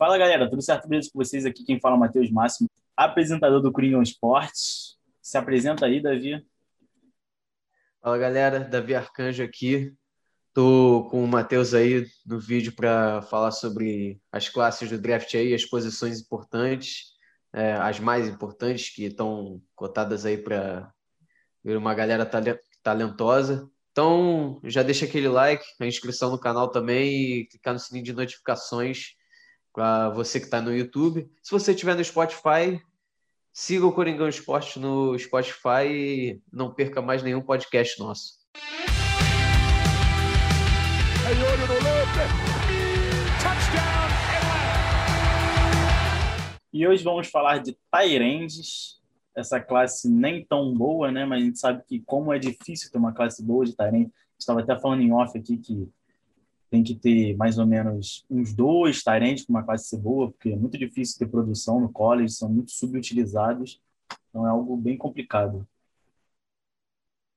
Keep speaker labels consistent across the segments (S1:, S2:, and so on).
S1: Fala galera, tudo certo beleza com vocês? Aqui quem fala é o Matheus Máximo, apresentador do Coringão Esportes. Se apresenta aí, Davi.
S2: Fala galera, Davi Arcanjo aqui. Tô com o Matheus aí no vídeo para falar sobre as classes do draft aí, as posições importantes, é, as mais importantes que estão cotadas aí para uma galera talentosa. Então, já deixa aquele like, a inscrição no canal também e clicar no sininho de notificações para você que está no YouTube. Se você estiver no Spotify, siga o Coringão Esporte no Spotify e não perca mais nenhum podcast nosso.
S1: E hoje vamos falar de Tyrands, essa classe nem tão boa, né? Mas a gente sabe que como é difícil ter uma classe boa de Tyrant, estava até falando em off aqui que tem que ter mais ou menos uns dois Tyrants para uma classe ser boa, porque é muito difícil ter produção no college, são muito subutilizados, então é algo bem complicado.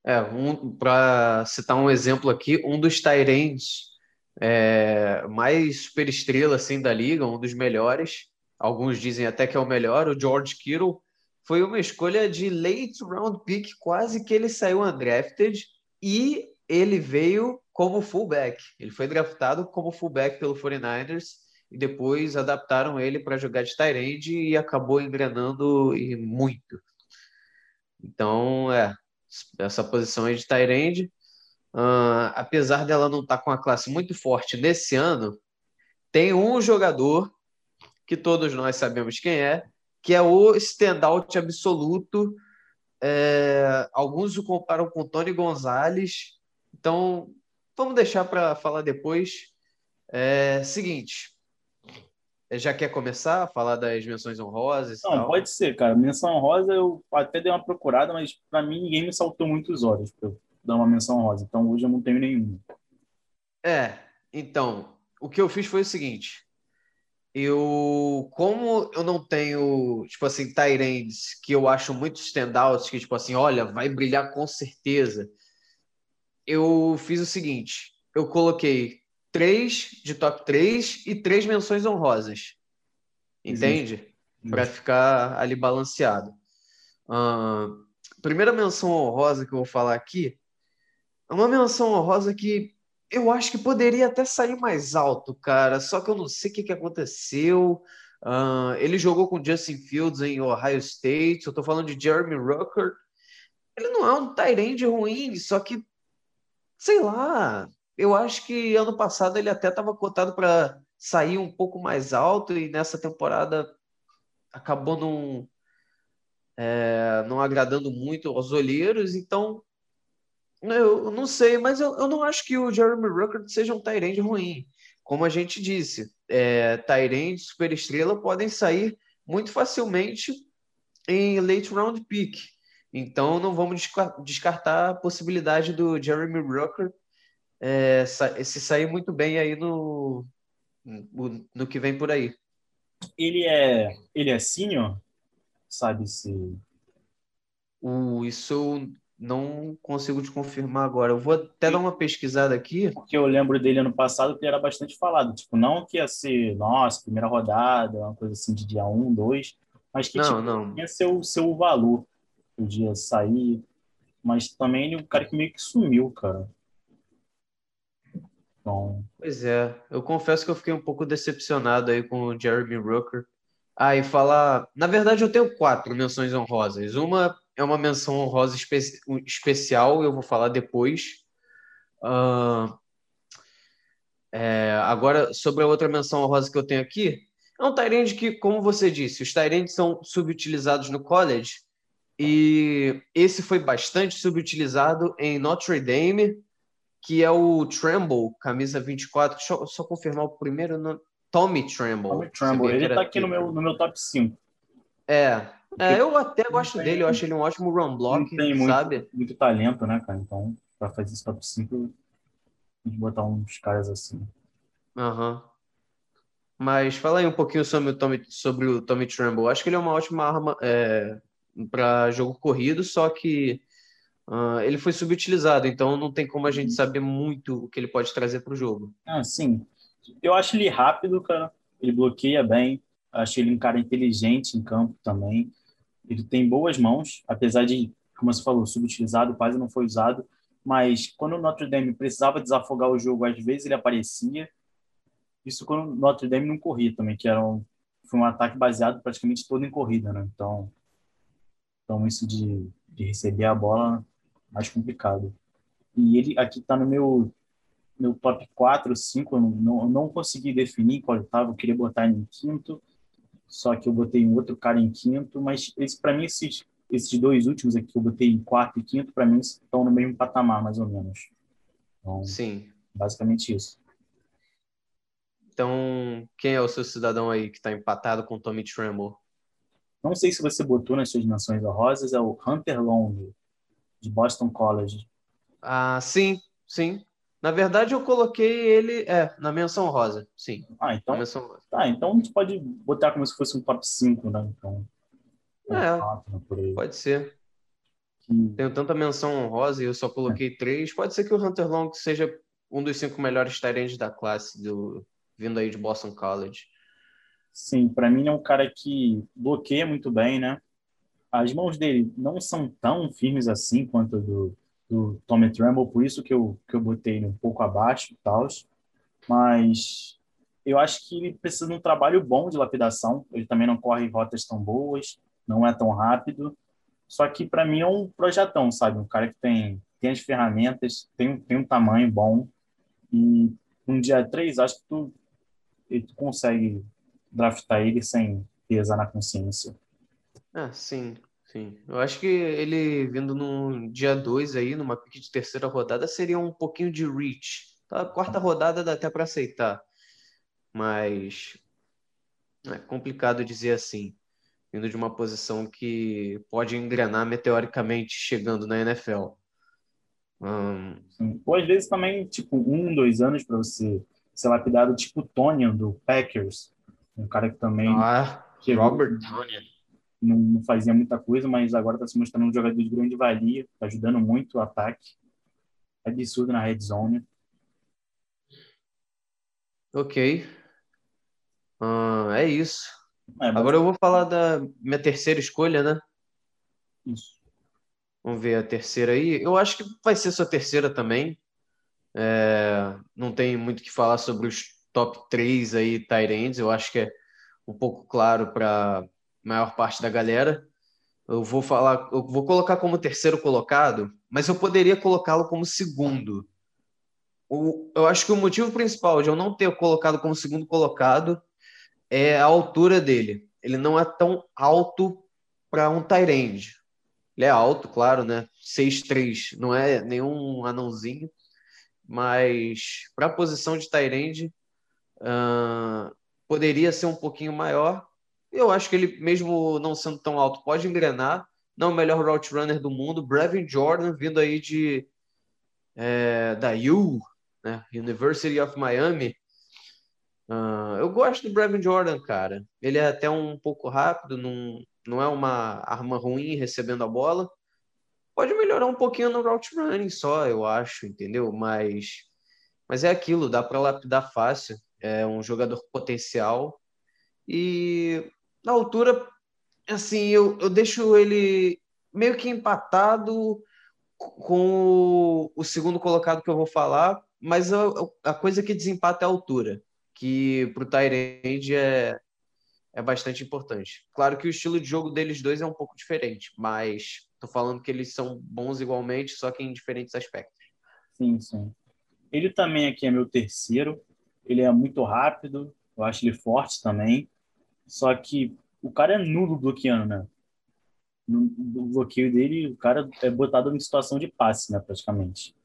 S2: É, um, para citar um exemplo aqui, um dos Tyrants é, mais superestrela assim da liga, um dos melhores, alguns dizem até que é o melhor, o George Kittle, foi uma escolha de late round pick, quase que ele saiu undrafted e ele veio como fullback. Ele foi draftado como fullback pelo 49ers e depois adaptaram ele para jogar de tight end e acabou engrenando e muito. Então, é, essa posição aí de tight end, uh, apesar dela não estar tá com uma classe muito forte nesse ano, tem um jogador que todos nós sabemos quem é, que é o standout absoluto. É, alguns o comparam com Tony Gonzalez. Então, vamos deixar para falar depois. É, seguinte, já quer começar a falar das menções honrosas?
S1: Não, tal? pode ser, cara. Menção honrosa eu até dei uma procurada, mas para mim ninguém me saltou muitos olhos para eu dar uma menção honrosa. Então hoje eu não tenho nenhuma.
S2: É, então, o que eu fiz foi o seguinte: eu, como eu não tenho, tipo assim, Tyrands que eu acho muito standouts, que, tipo assim, olha, vai brilhar com certeza, eu fiz o seguinte: eu coloquei três de top 3 e três menções honrosas. Entende? Para ficar ali balanceado. Uh, primeira menção honrosa que eu vou falar aqui é uma menção honrosa que eu acho que poderia até sair mais alto, cara. Só que eu não sei o que, que aconteceu. Uh, ele jogou com Justin Fields em Ohio State. Eu estou falando de Jeremy Rucker. Ele não é um Tyrande ruim, só que, sei lá. Eu acho que ano passado ele até estava cotado para sair um pouco mais alto e nessa temporada acabou não, é, não agradando muito aos olheiros. Então, eu não sei, mas eu, eu não acho que o Jeremy Rucker seja um Tyrande ruim. Como a gente disse, é, Tyrande, superestrela, podem sair muito facilmente em late round pick. Então não vamos descartar a possibilidade do Jeremy Rucker é, se sair muito bem aí no, no, no que vem por aí.
S1: Ele é ele é senior, sabe se
S2: o isso não consigo te confirmar agora. Eu vou até dar uma pesquisada aqui.
S1: Porque eu lembro dele ano passado que ele era bastante falado. Tipo, não que ia ser, nossa, primeira rodada, uma coisa assim de dia 1, 2, mas que
S2: não,
S1: tipo,
S2: não.
S1: ia ser o seu valor. Podia sair. Mas também um cara que meio que sumiu, cara. Então...
S2: Pois é, eu confesso que eu fiquei um pouco decepcionado aí com o Jeremy Rooker. Ah, e falar. Na verdade, eu tenho quatro menções honrosas. Uma é uma menção honrosa espe especial, eu vou falar depois. Uh, é, agora, sobre a outra menção honrosa que eu tenho aqui, é um Tyrande que, como você disse, os Tyrands são subutilizados no college e esse foi bastante subutilizado em Notre Dame, que é o Tremble, camisa 24. Deixa eu só confirmar o primeiro nome. Tommy Tremble.
S1: Tommy Tremble, ele tá aqui no meu, no meu top 5.
S2: É, é, eu até gosto tem, dele, eu acho ele um ótimo run block, tem muito, sabe?
S1: Muito talento, né, cara? Então, pra fazer esse top 5, tem que botar uns caras assim.
S2: Aham. Uhum. Mas fala aí um pouquinho sobre o Tommy, sobre o Tommy Tremble. Acho que ele é uma ótima arma é, para jogo corrido, só que uh, ele foi subutilizado, então não tem como a gente saber muito o que ele pode trazer para o jogo.
S1: Ah, sim. Eu acho ele rápido, cara. ele bloqueia bem. Acho ele um cara inteligente em campo também. Ele tem boas mãos, apesar de, como você falou, subutilizado, quase não foi usado. Mas quando o Notre Dame precisava desafogar o jogo, às vezes ele aparecia. Isso quando o Notre Dame não corria também, que era um, foi um ataque baseado praticamente todo em corrida, né? Então, então isso de, de receber a bola mais complicado. E ele aqui está no meu meu top 4, 5, eu não, não consegui definir qual estava, eu queria botar ele em quinto, só que eu botei um outro cara em quinto, mas esse para mim esses esses dois últimos aqui que eu botei em quarto e quinto, para mim estão no mesmo patamar, mais ou menos. Então,
S2: Sim.
S1: Basicamente isso.
S2: Então, quem é o seu cidadão aí que está empatado com Tommy Tremble?
S1: Não sei se você botou nas suas menções honrosas, é o Hunter Long, de Boston College.
S2: Ah, sim, sim. Na verdade, eu coloquei ele é, na menção rosa, sim.
S1: Ah, então.
S2: menção.
S1: Tá, então a gente pode botar como se fosse um top 5, né? Então.
S2: É, pode ser.
S1: Que...
S2: Tenho tanta menção honrosa e eu só coloquei é. três. Pode ser que o Hunter Long seja um dos cinco melhores tight da classe, do, vindo aí de Boston College.
S1: Sim, para mim é um cara que bloqueia muito bem, né? As mãos dele não são tão firmes assim quanto do, do Tommy Tremble, por isso que eu, que eu botei um pouco abaixo e tal. Mas eu acho que ele precisa de um trabalho bom de lapidação. Ele também não corre rotas tão boas, não é tão rápido. Só que para mim é um projetão, sabe? Um cara que tem, tem as ferramentas, tem, tem um tamanho bom. E um dia três, acho que tu, tu consegue draftar ele sem pesar na consciência.
S2: Ah, sim. Sim, eu acho que ele vindo no dia 2 aí, numa pick de terceira rodada, seria um pouquinho de reach. Tá? Quarta rodada dá até para aceitar, mas é complicado dizer assim, vindo de uma posição que pode engrenar meteoricamente chegando na NFL.
S1: Hum... Ou às vezes também, tipo, um, dois anos para você ser lapidado, tipo o Tonian do Packers, um cara que também.
S2: Ah, Robert Tonian
S1: não, não fazia muita coisa, mas agora está se mostrando um jogador de grande valia, está ajudando muito o ataque. É absurdo na red zone.
S2: Ok. Uh, é isso. É, agora eu vou falar da minha terceira escolha, né?
S1: Isso.
S2: Vamos ver a terceira aí. Eu acho que vai ser sua terceira também. É, não tem muito o que falar sobre os top 3 aí, Tyrands. Eu acho que é um pouco claro para maior parte da galera. Eu vou falar, eu vou colocar como terceiro colocado, mas eu poderia colocá-lo como segundo. O, eu acho que o motivo principal de eu não ter colocado como segundo colocado é a altura dele. Ele não é tão alto para um Tyrande. Ele é alto, claro, né? 6'3", não é nenhum anãozinho, mas para a posição de Tyrande poderia ser um pouquinho maior, eu acho que ele, mesmo não sendo tão alto, pode engrenar. Não o melhor route runner do mundo. Brevin Jordan, vindo aí de é, da U, né? University of Miami. Uh, eu gosto do Brevin Jordan, cara. Ele é até um pouco rápido, não, não é uma arma ruim recebendo a bola. Pode melhorar um pouquinho no route running só, eu acho, entendeu? Mas, mas é aquilo, dá para lapidar fácil. É um jogador potencial. E na altura, assim, eu, eu deixo ele meio que empatado com o, segundo colocado que eu vou falar, mas a, a coisa que desempata é a altura, que para o Tyrande é, é bastante importante. Claro que o estilo de jogo deles dois é um pouco diferente, mas estou falando que eles são bons igualmente, só que em diferentes aspectos.
S1: Sim, sim. Ele também aqui é meu terceiro. Ele é muito rápido, eu acho ele forte também. Só que o cara é nulo bloqueando, né? No, no bloqueio dele, o cara é botado em situação de passe, né, praticamente.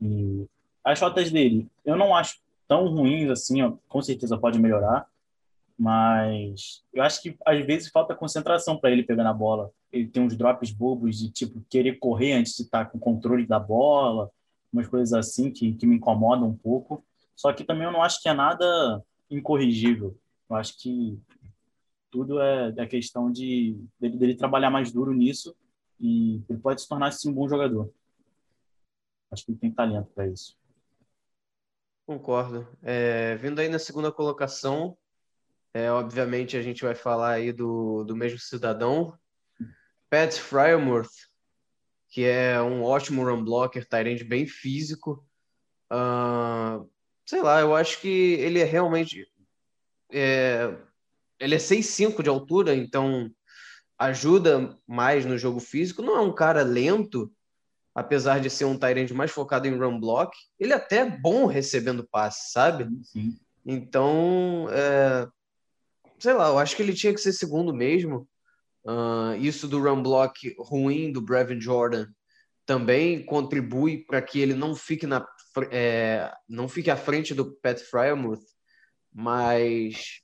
S1: E as rotas dele, eu não acho tão ruins assim, ó, com certeza pode melhorar, mas eu acho que às vezes falta concentração para ele pegar na bola. Ele tem uns drops bobos de tipo querer correr antes de estar com o controle da bola, umas coisas assim que, que me incomodam um pouco. Só que também eu não acho que é nada incorrigível. Eu acho que tudo é a questão de dele, dele, trabalhar mais duro nisso e ele pode se tornar assim, um bom jogador. Acho que ele tem talento para isso.
S2: Concordo. É, vindo aí na segunda colocação, É, obviamente a gente vai falar aí do, do mesmo cidadão, Pat Fryermuth, que é um ótimo run blocker, Tyrande bem físico. Uh, sei lá, eu acho que ele é realmente. É, ele é 6'5 de altura, então ajuda mais no jogo físico. Não é um cara lento, apesar de ser um Tyrande mais focado em run block. Ele é até bom recebendo passe, sabe?
S1: Sim.
S2: Então, é, sei lá, eu acho que ele tinha que ser segundo mesmo. Uh, isso do run block ruim do Brevin Jordan também contribui para que ele não fique na é, não fique à frente do Pat Fryermuth, mas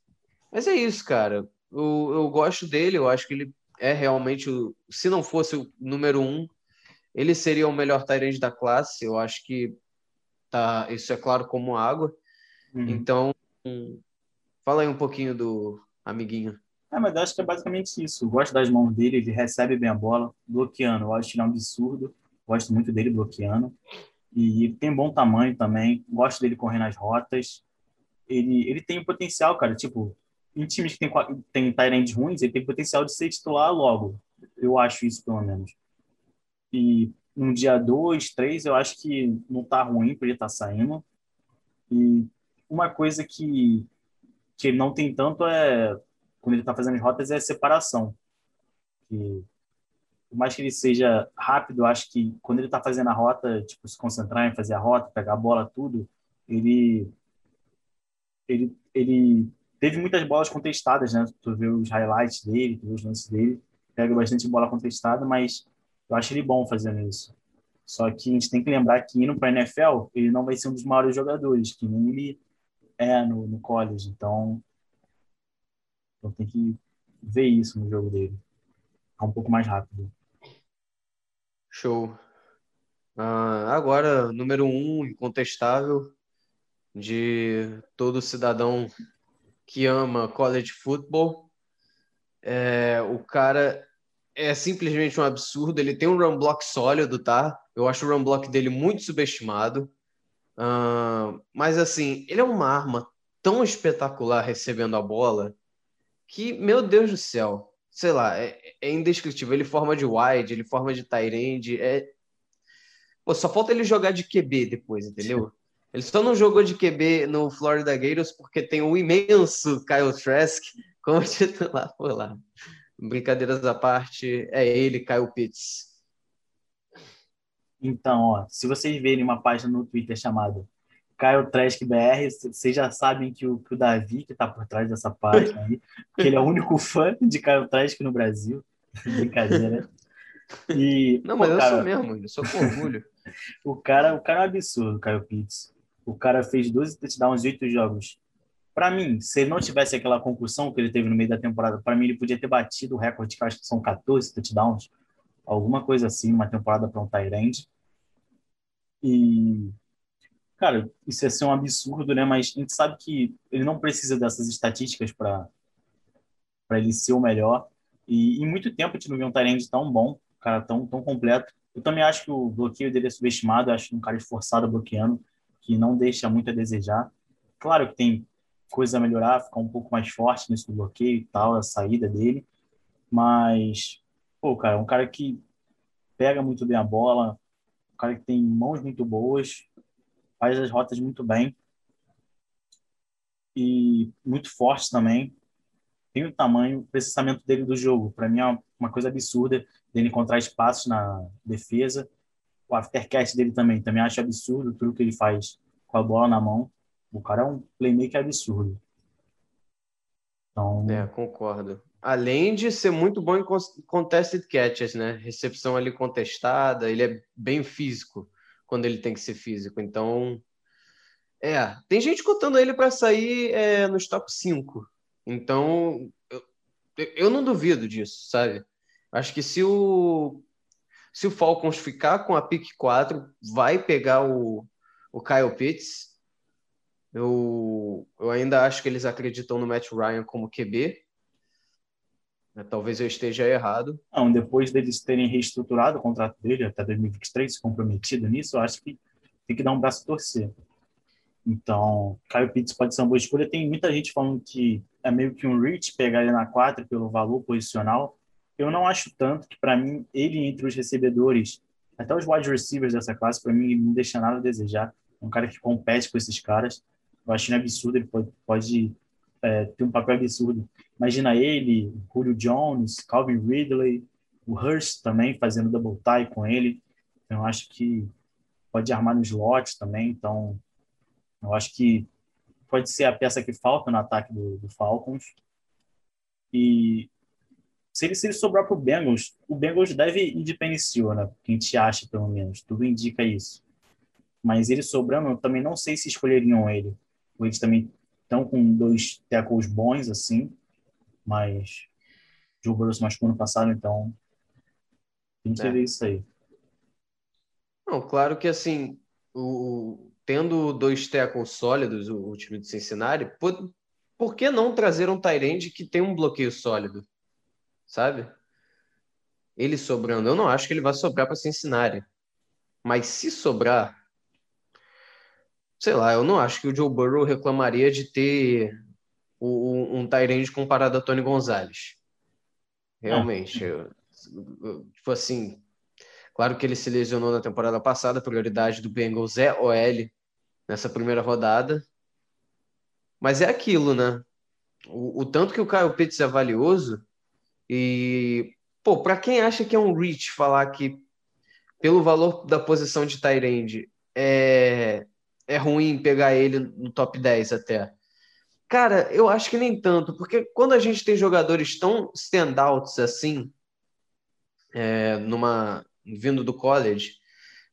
S2: mas é isso, cara. Eu, eu gosto dele, eu acho que ele é realmente o, se não fosse o número um, ele seria o melhor Tyrande da classe. Eu acho que tá, isso é claro como água. Uhum. Então, fala aí um pouquinho do amiguinho.
S1: É, mas eu acho que é basicamente isso. Eu gosto das mãos dele, ele recebe bem a bola, bloqueando. Eu acho que ele é um absurdo. Gosto muito dele bloqueando. E tem bom tamanho também. Gosto dele correndo as rotas. Ele, ele tem potencial, cara. Tipo, em times que tem, tem Tyrande ruins, ele tem potencial de ser titular logo. Eu acho isso, pelo menos. E no dia 2, 3, eu acho que não tá ruim para ele estar tá saindo. E uma coisa que, que ele não tem tanto é quando ele está fazendo as rotas é separação. Que, por mais que ele seja rápido, acho que quando ele está fazendo a rota, tipo, se concentrar em fazer a rota, pegar a bola, tudo, ele, ele, ele teve muitas bolas contestadas, né? Tu vê os highlights dele, tu vê os lances dele, pega bastante bola contestada, mas eu acho ele bom fazendo isso. Só que a gente tem que lembrar que indo para a NFL, ele não vai ser um dos maiores jogadores, que nem ele é no, no college. Então, então tem que ver isso no jogo dele. É um pouco mais rápido.
S2: Show. Uh, agora, número um, incontestável, de todo cidadão que ama college football. É, o cara é simplesmente um absurdo. Ele tem um run block sólido, tá? Eu acho o run block dele muito subestimado. Uh, mas assim, ele é uma arma tão espetacular recebendo a bola que, meu Deus do céu, sei lá, é, é indescritível. Ele forma de wide, ele forma de tight é... Pô, só falta ele jogar de QB depois, entendeu? Ele só não jogou de QB no Florida Gators porque tem o imenso Kyle Trask como titular por lá. Brincadeiras à parte, é ele, Kyle Pitts.
S1: Então, ó, se vocês verem uma página no Twitter chamada Caio Trask BR, vocês já sabem que o, que o Davi, que está por trás dessa página aí, que ele é o único fã de Caio Trask no Brasil. Brincadeira.
S2: E, Não, mas pô, eu cara, sou mesmo, eu sou com orgulho.
S1: o, cara, o cara é um absurdo, Caio Pitts. O cara fez 12 touchdowns em 8 jogos. Para mim, se ele não tivesse aquela concussão que ele teve no meio da temporada, para mim ele podia ter batido o recorde, que acho que são 14 touchdowns, alguma coisa assim, uma temporada para um Tyrande. E cara, isso ia ser um absurdo, né? Mas a gente sabe que ele não precisa dessas estatísticas para ele ser o melhor. E em muito tempo a gente não viu um Tyrande tão bom, cara tão, tão completo. Eu também acho que o bloqueio dele é subestimado, acho um cara esforçado bloqueando, que não deixa muito a desejar. Claro que tem coisa a melhorar, ficar um pouco mais forte nesse bloqueio e tal, a saída dele. Mas, pô, cara, um cara que pega muito bem a bola, um cara que tem mãos muito boas, faz as rotas muito bem e muito forte também. Tem o tamanho, o processamento dele do jogo. Para mim é uma coisa absurda dele encontrar espaços na defesa. O aftercast dele também, também acho absurdo tudo que ele faz com a bola na mão. O cara é um playmaker absurdo.
S2: Então... É, concordo. Além de ser muito bom em contested catches, né? Recepção ali contestada, ele é bem físico quando ele tem que ser físico. Então, é, tem gente contando ele para sair é, nos top 5. Então, eu, eu não duvido disso, sabe? Acho que se o se o Falcons ficar com a pick 4, vai pegar o, o Kyle Pitts. Eu, eu ainda acho que eles acreditam no Matt Ryan como QB. Né, talvez eu esteja errado.
S1: Não, depois deles terem reestruturado o contrato dele até 2023, se comprometido nisso, eu acho que tem que dar um braço a torcer. Então, Kyle Pitts pode ser uma boa escolha. Tem muita gente falando que é meio que um reach pegar ele na 4 pelo valor posicional. Eu não acho tanto que, para mim, ele entre os recebedores, até os wide receivers dessa classe, para mim, não deixa nada a desejar. É um cara que compete com esses caras. Eu acho absurdo, ele pode, pode é, ter um papel absurdo. Imagina ele, Julio Jones, Calvin Ridley, o Hurst também fazendo double tie com ele. Então, eu acho que pode armar no slot também. Então, eu acho que pode ser a peça que falta no ataque do, do Falcons. E se ele, se ele sobrar para o Bengals, o Bengals deve ir de Penicil, né? Que a gente acha, pelo menos. Tudo indica isso. Mas ele sobrando, eu também não sei se escolheriam ele. Eles também estão com dois tackles bons, assim. Mas Joe Burrow se machucou no passado, então tem que é. ver isso aí.
S2: Não, claro que assim, o, tendo dois tackles sólidos, o, o time de Cincinnati, por, por que não trazer um Tyrande que tem um bloqueio sólido? Sabe? Ele sobrando. Eu não acho que ele vai sobrar para Cincinnati. Mas se sobrar, sei lá, eu não acho que o Joe Burrow reclamaria de ter um, um Tyrande comparado a Tony Gonzalez. Realmente. Eu, eu, tipo assim, Claro que ele se lesionou na temporada passada, a prioridade do Bengals é OL nessa primeira rodada. Mas é aquilo, né? O, o tanto que o Kyle Pitts é valioso e, pô, para quem acha que é um reach falar que pelo valor da posição de Tyrande é, é ruim pegar ele no top 10 até. Cara, eu acho que nem tanto, porque quando a gente tem jogadores tão standouts assim, é, numa, vindo do college.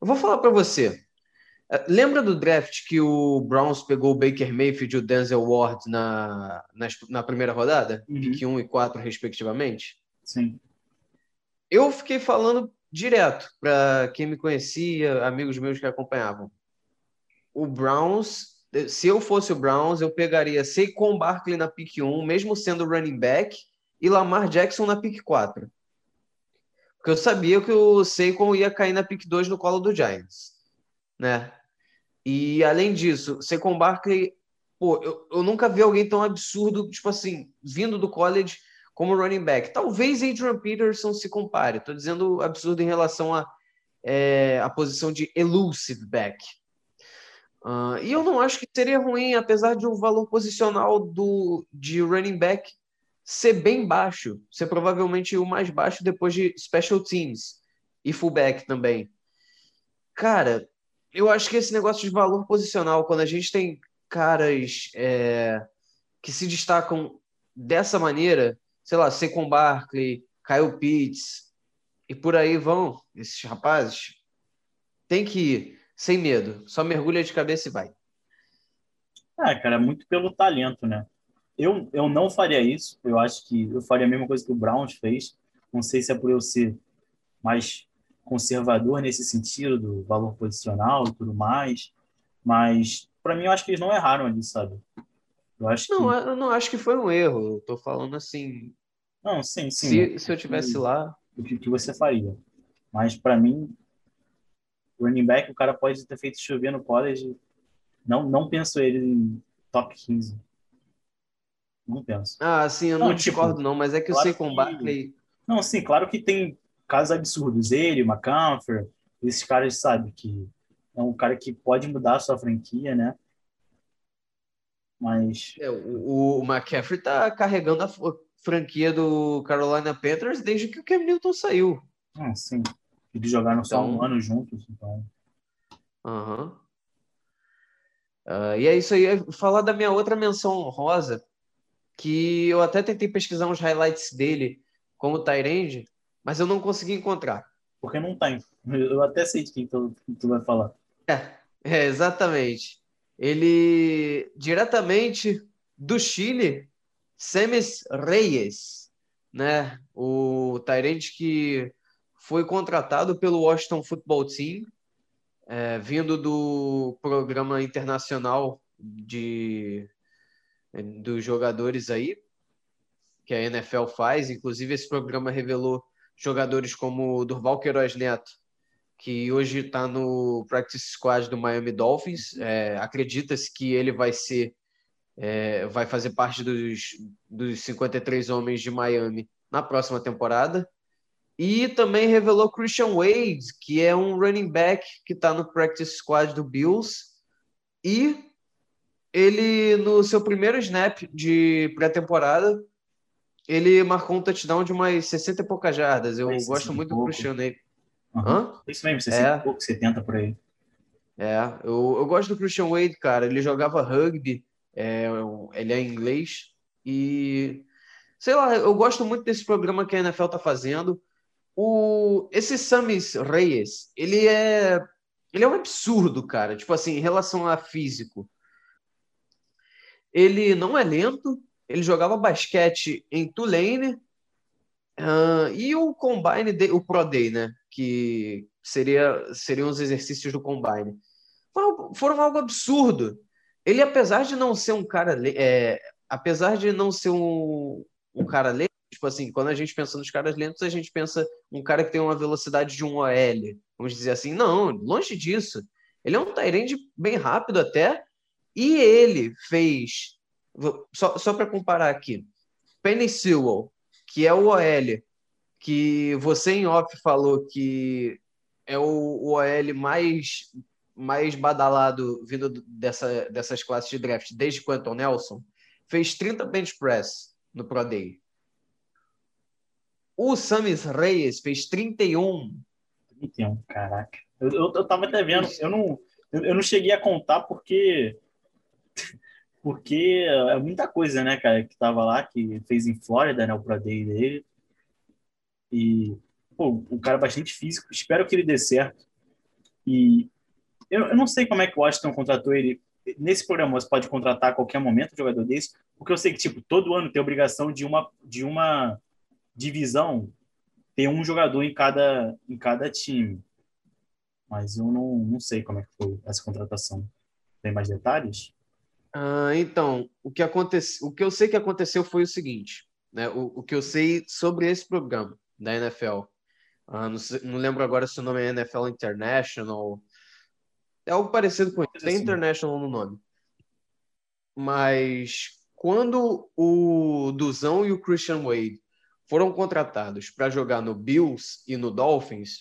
S2: Eu vou falar para você. É, lembra do draft que o Browns pegou o Baker Mayfield e o Denzel Ward na, na, na primeira rodada? Uhum. Pick 1 e 4, respectivamente?
S1: Sim.
S2: Eu fiquei falando direto para quem me conhecia, amigos meus que acompanhavam. O Browns, se eu fosse o Browns, eu pegaria Saquon Barkley na pick 1, mesmo sendo running back, e Lamar Jackson na pick 4. Porque eu sabia que o Saquon ia cair na pick 2 no colo do Giants, né? E além disso, Saquon Barkley, pô, eu, eu nunca vi alguém tão absurdo, tipo assim, vindo do college como running back. Talvez Adrian Peterson se compare. Estou dizendo absurdo em relação a é, a posição de elusive back. Uh, e eu não acho que seria ruim, apesar de o valor posicional do, de running back ser bem baixo, ser provavelmente o mais baixo depois de special teams e fullback também. Cara, eu acho que esse negócio de valor posicional, quando a gente tem caras é, que se destacam dessa maneira, sei lá, Secon Barkley, Kyle Pitts, e por aí vão esses rapazes, tem que ir sem medo, só mergulha de cabeça e vai.
S1: Ah, cara, muito pelo talento, né? Eu, eu não faria isso. Eu acho que eu faria a mesma coisa que o Browns fez. Não sei se é por eu ser mais conservador nesse sentido do valor posicional e tudo mais, mas para mim eu acho que eles não erraram ali, sabe?
S2: Eu acho não, que... eu não acho que foi um erro. Eu tô falando assim.
S1: Não, sim, sim.
S2: Se, se eu tivesse lá,
S1: o que, que você faria? Mas para mim, running back, o cara pode ter feito chover no college. Não, não penso ele em top 15. Não penso.
S2: Ah, sim, eu não, não tipo, discordo, não, mas é que claro eu sei com o Barkley.
S1: Não, sim, claro que tem casos absurdos. Ele, McComfort, esses caras, sabe, que é um cara que pode mudar a sua franquia, né? Mas.
S2: É, o, o McCaffrey tá carregando a franquia do Carolina Panthers desde que o Cam Newton saiu.
S1: Ah, sim. Eles jogaram então... só um então ano juntos, então.
S2: Aham. Uhum. Uh, e é isso aí. Falar da minha outra menção honrosa, que eu até tentei pesquisar uns highlights dele como Tyrande, mas eu não consegui encontrar.
S1: Porque não tem. Eu até sei de quem tu, tu vai falar.
S2: É, é, exatamente. Ele, diretamente do Chile, Semes Reyes, né? O Tyrande que foi contratado pelo Washington Football Team, é, vindo do programa internacional de dos jogadores aí, que a NFL faz. Inclusive, esse programa revelou jogadores como Durval Queiroz Neto, que hoje está no practice squad do Miami Dolphins. É, Acredita-se que ele vai ser, é, vai fazer parte dos, dos 53 homens de Miami na próxima temporada. E também revelou Christian Wade, que é um running back que está no practice squad do Bills. E ele, no seu primeiro snap de pré-temporada, ele marcou um touchdown de umas 60 e poucas jardas. Eu gosto muito do Christian Wade.
S1: Uhum. Isso mesmo, 60 é. e pouco, 70 por aí.
S2: É, eu, eu gosto do Christian Wade, cara. Ele jogava rugby, é, ele é inglês. E sei lá, eu gosto muito desse programa que a NFL tá fazendo. O, esse Samis Reyes, ele é, ele é um absurdo, cara. Tipo assim, em relação a físico. Ele não é lento, ele jogava basquete em Tulane. Uh, e o Combine, o Pro Day, né? Que seria, seriam os exercícios do Combine. Foram, foram algo absurdo. Ele, apesar de não ser um cara. É, apesar de não ser um, um cara tipo assim, quando a gente pensa nos caras lentos, a gente pensa um cara que tem uma velocidade de um OL, vamos dizer assim. Não, longe disso. Ele é um Tyrande bem rápido até, e ele fez, só, só para comparar aqui, Penny Sewell, que é o OL, que você em off falou que é o, OL mais, mais badalado vindo dessa, dessas classes de draft desde Quentin Nelson, fez 30 bench press no Pro Day. O Samis Reyes fez 31.
S1: 31, caraca. Eu, eu, eu tava até vendo, eu não, eu, não cheguei a contar porque porque é muita coisa, né, cara, que tava lá, que fez em Flórida, né, o Pro Day dele. E, pô, o cara é bastante físico, espero que ele dê certo. E eu, eu não sei como é que o Washington contratou ele nesse programa você pode contratar a qualquer momento um jogador desse, porque eu sei que tipo todo ano tem obrigação de uma de uma divisão ter um jogador em cada em cada time. Mas eu não, não sei como é que foi essa contratação. Tem mais detalhes?
S2: Ah, então, o que aconteceu, o que eu sei que aconteceu foi o seguinte, né? O, o que eu sei sobre esse programa da NFL. Ah, não, não, lembro agora se o nome é NFL International é algo parecido com isso. Tem assim. International no nome. Mas quando o Duzão e o Christian Wade foram contratados para jogar no Bills e no Dolphins,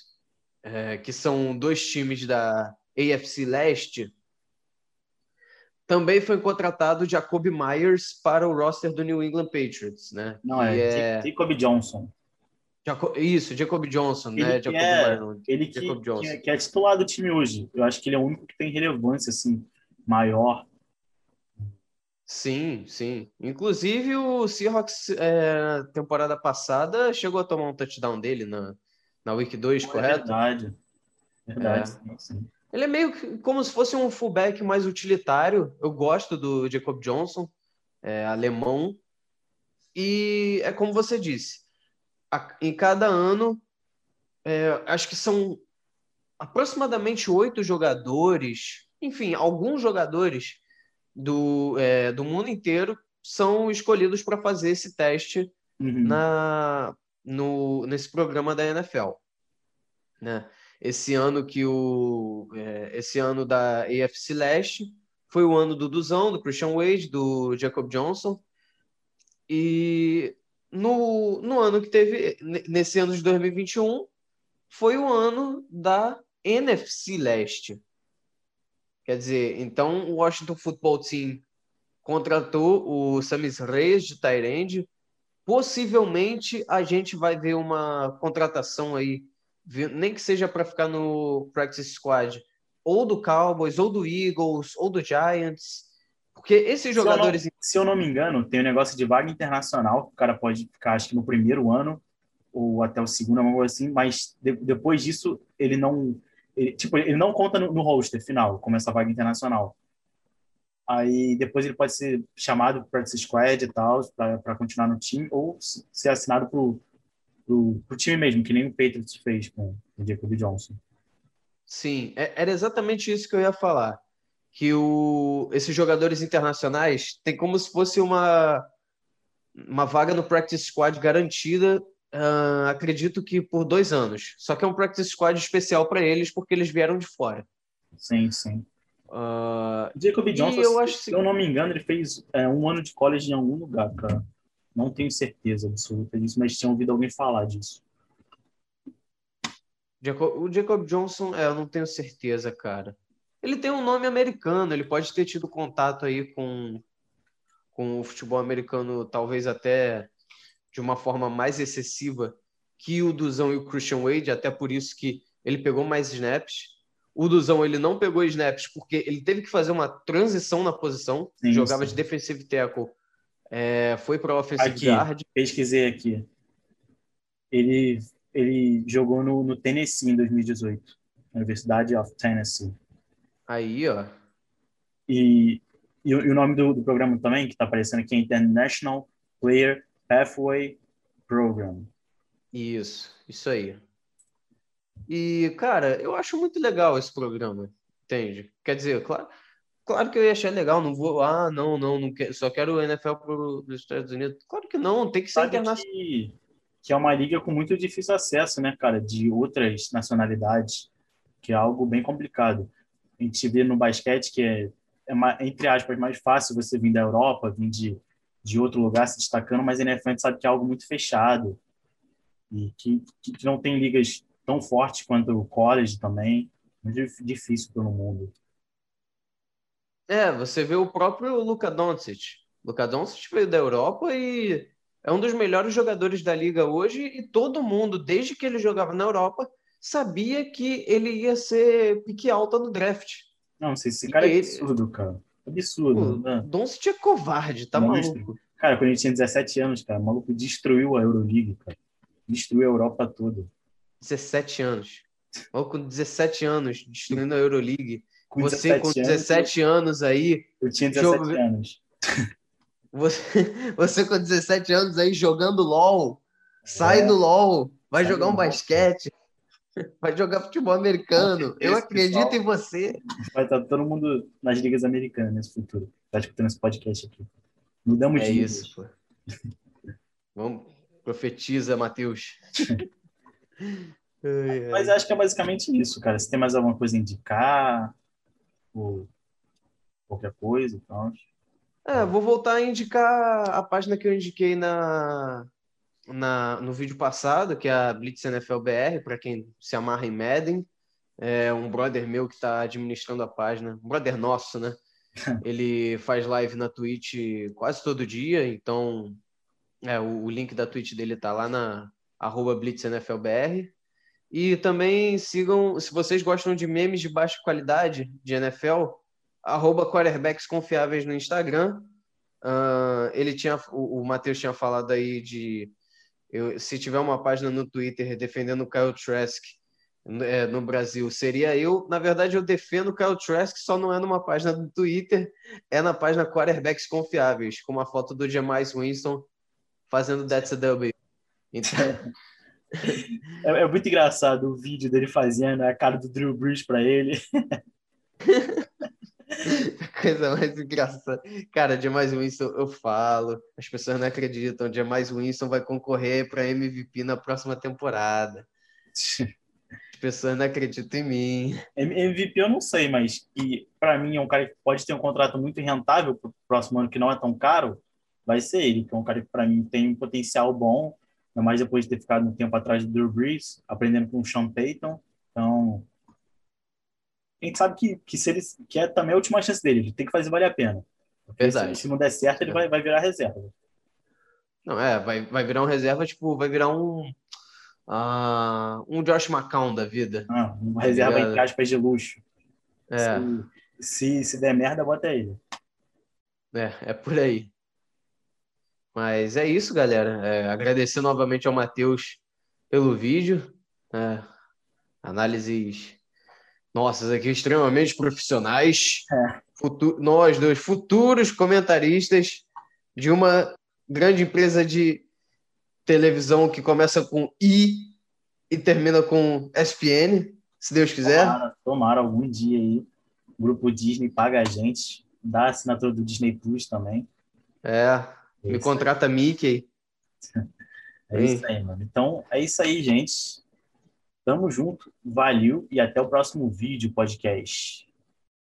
S2: é, que são dois times da AFC Leste, também foi contratado Jacob Myers para o roster do New England Patriots, né?
S1: Não, é, é, Jacob Johnson.
S2: Isso, Jacob Johnson,
S1: ele
S2: né?
S1: Jacob é, ele que, Jacob Johnson. Que, é, que é titular do time hoje. Eu acho que ele é o único que tem relevância assim maior.
S2: Sim, sim. Inclusive o Seahawks é, temporada passada chegou a tomar um touchdown dele na, na Week 2, é correto?
S1: Verdade. Verdade, é. sim, sim.
S2: Ele é meio como se fosse um fullback mais utilitário. Eu gosto do Jacob Johnson, é, alemão. E é como você disse, a, em cada ano, é, acho que são aproximadamente oito jogadores, enfim, alguns jogadores do, é, do mundo inteiro são escolhidos para fazer esse teste uhum. na, no, nesse programa da NFL. Né? Esse ano que o é, esse ano da AFC Leste foi o ano do Duzão, do Christian Wade, do Jacob Johnson. E no, no ano que teve, nesse ano de 2021, foi o ano da NFC Leste. Quer dizer, então o Washington Football Team contratou o Samis Reis de Tyrande. Possivelmente a gente vai ver uma contratação aí, nem que seja para ficar no practice squad, ou do Cowboys, ou do Eagles, ou do Giants porque esses jogadores.
S1: Se eu, não, se eu não me engano, tem um negócio de vaga internacional, que o cara pode ficar, acho que no primeiro ano, ou até o segundo, algo assim, mas de, depois disso, ele não. Ele, tipo, ele não conta no, no roster final, como essa vaga internacional. Aí depois ele pode ser chamado para esse squad e tal, para continuar no time, ou ser assinado pro, pro, pro time mesmo, que nem o Patriots fez com o Jacob Johnson.
S2: Sim, é, era exatamente isso que eu ia falar que o, esses jogadores internacionais têm como se fosse uma, uma vaga no practice squad garantida Uh, acredito que por dois anos. Só que é um practice squad especial para eles porque eles vieram de fora.
S1: Sim, sim.
S2: Uh,
S1: Jacob Johnson,
S2: eu acho
S1: se eu não me engano, ele fez é, um ano de college em algum lugar, cara. Não tenho certeza absoluta disso, mas tinha ouvido alguém falar disso.
S2: Jacob, o Jacob Johnson, é, eu não tenho certeza, cara. Ele tem um nome americano, ele pode ter tido contato aí com, com o futebol americano, talvez até de uma forma mais excessiva que o Duzão e o Christian Wade, até por isso que ele pegou mais snaps. O Duzão ele não pegou snaps porque ele teve que fazer uma transição na posição, sim, jogava sim. de defensive tackle, é, foi para offensive
S1: aqui,
S2: guard.
S1: Pesquisei aqui. Ele ele jogou no, no Tennessee em 2018, Universidade of Tennessee.
S2: Aí, ó.
S1: E, e, e o nome do, do, programa também, que está aparecendo aqui, é International Player Pathway Program.
S2: Isso, isso aí. E, cara, eu acho muito legal esse programa, entende? Quer dizer, claro, claro que eu ia achar legal, não vou, ah, não, não, não quero, só quero o NFL para os Estados Unidos. Claro que não, tem que ser internacional.
S1: Que, que é uma liga com muito difícil acesso, né, cara, de outras nacionalidades, que é algo bem complicado. A gente vê no basquete que é, é entre aspas, mais fácil você vir da Europa, vir de, de outro lugar se destacando, mas a NFL sabe que é algo muito fechado e que, que não tem ligas tão fortes quanto o college também. Muito difícil pelo mundo.
S2: É, você vê o próprio Luka Doncic. Luka Doncic veio da Europa e é um dos melhores jogadores da liga hoje e todo mundo, desde que ele jogava na Europa, sabia que ele ia ser pique alta no draft.
S1: Não, esse cara é absurdo, cara. Absurdo.
S2: Pô, né? Doncic é covarde, tá Monstro. maluco.
S1: Cara, quando ele tinha 17 anos, cara, o maluco destruiu a Euroleague, cara. Destruiu a Europa toda.
S2: 17 anos. Ou com 17 anos, destruindo a Euroleague. Com Você com 17 anos, anos aí.
S1: Eu tinha 17 jogo... anos.
S2: Você, você com 17 anos aí jogando LOL, sai é. do LOL, vai sai jogar um basquete, vai jogar futebol americano. Eu acredito em você.
S1: Vai estar todo mundo nas ligas americanas nesse futuro. Tá escutando esse podcast aqui. Mudamos
S2: é de isso, pô. Vamos, profetiza, Matheus.
S1: Mas acho que é basicamente isso, cara. Se tem mais alguma coisa a indicar, ou qualquer coisa, então.
S2: É, vou voltar a indicar a página que eu indiquei na, na, no vídeo passado, que é a Blitz NFL BR, para quem se amarra em Madden. É um brother meu que está administrando a página, um brother nosso, né? Ele faz live na Twitch quase todo dia, então é, o, o link da Twitch dele tá lá na arroba BlitzNFLBR. E também sigam, se vocês gostam de memes de baixa qualidade de NFL, arroba quarterbacks confiáveis no Instagram. Uh, ele tinha, o, o Matheus tinha falado aí de eu, se tiver uma página no Twitter defendendo o Kyle Trask é, no Brasil, seria eu. Na verdade, eu defendo o Kyle Trask, só não é numa página do Twitter, é na página Quarterbacks Confiáveis, com uma foto do Jamais Winston fazendo That's a W. Então...
S1: É, é, muito engraçado o vídeo dele fazendo a cara do Drew Brees para ele.
S2: Coisa mais engraçada. Cara, Jamais Winston, eu falo, as pessoas não acreditam. Jamais Winston vai concorrer para MVP na próxima temporada. As pessoas não acreditam em mim.
S1: MVP eu não sei, mas que para mim é um cara que pode ter um contrato muito rentável para o próximo ano que não é tão caro, vai ser ele, que é um cara que para mim tem um potencial bom, ainda mais depois de ter ficado um tempo atrás do Drew Brees, aprendendo com o Sean Payton. Então, a gente sabe que, que, se ele, que é também a última chance dele, ele tem que fazer valer a pena.
S2: Verdade.
S1: Se, se, não der certo, ele é. vai, vai virar reserva.
S2: Não, é, vai, vai virar um reserva, tipo, vai virar um. Uh, um Josh McCown da vida.
S1: Ah, uma reserva entre aspas de luxo.
S2: É.
S1: Se, se, se der merda, bota ele.
S2: É, é por aí. Mas é isso, galera. É, agradecer novamente ao Matheus pelo vídeo. É, análises nossas aqui extremamente profissionais.
S1: É.
S2: nós dois futuros comentaristas de uma grande empresa de televisão que começa com I e termina com SPN, se Deus quiser.
S1: Tomara, tomara algum dia aí. O grupo Disney paga a gente, dá a assinatura do Disney Plus também.
S2: É, me contrata Mickey.
S1: É isso aí, mano. Então, é isso aí, gente. Tamo junto, valeu e até o próximo vídeo, podcast.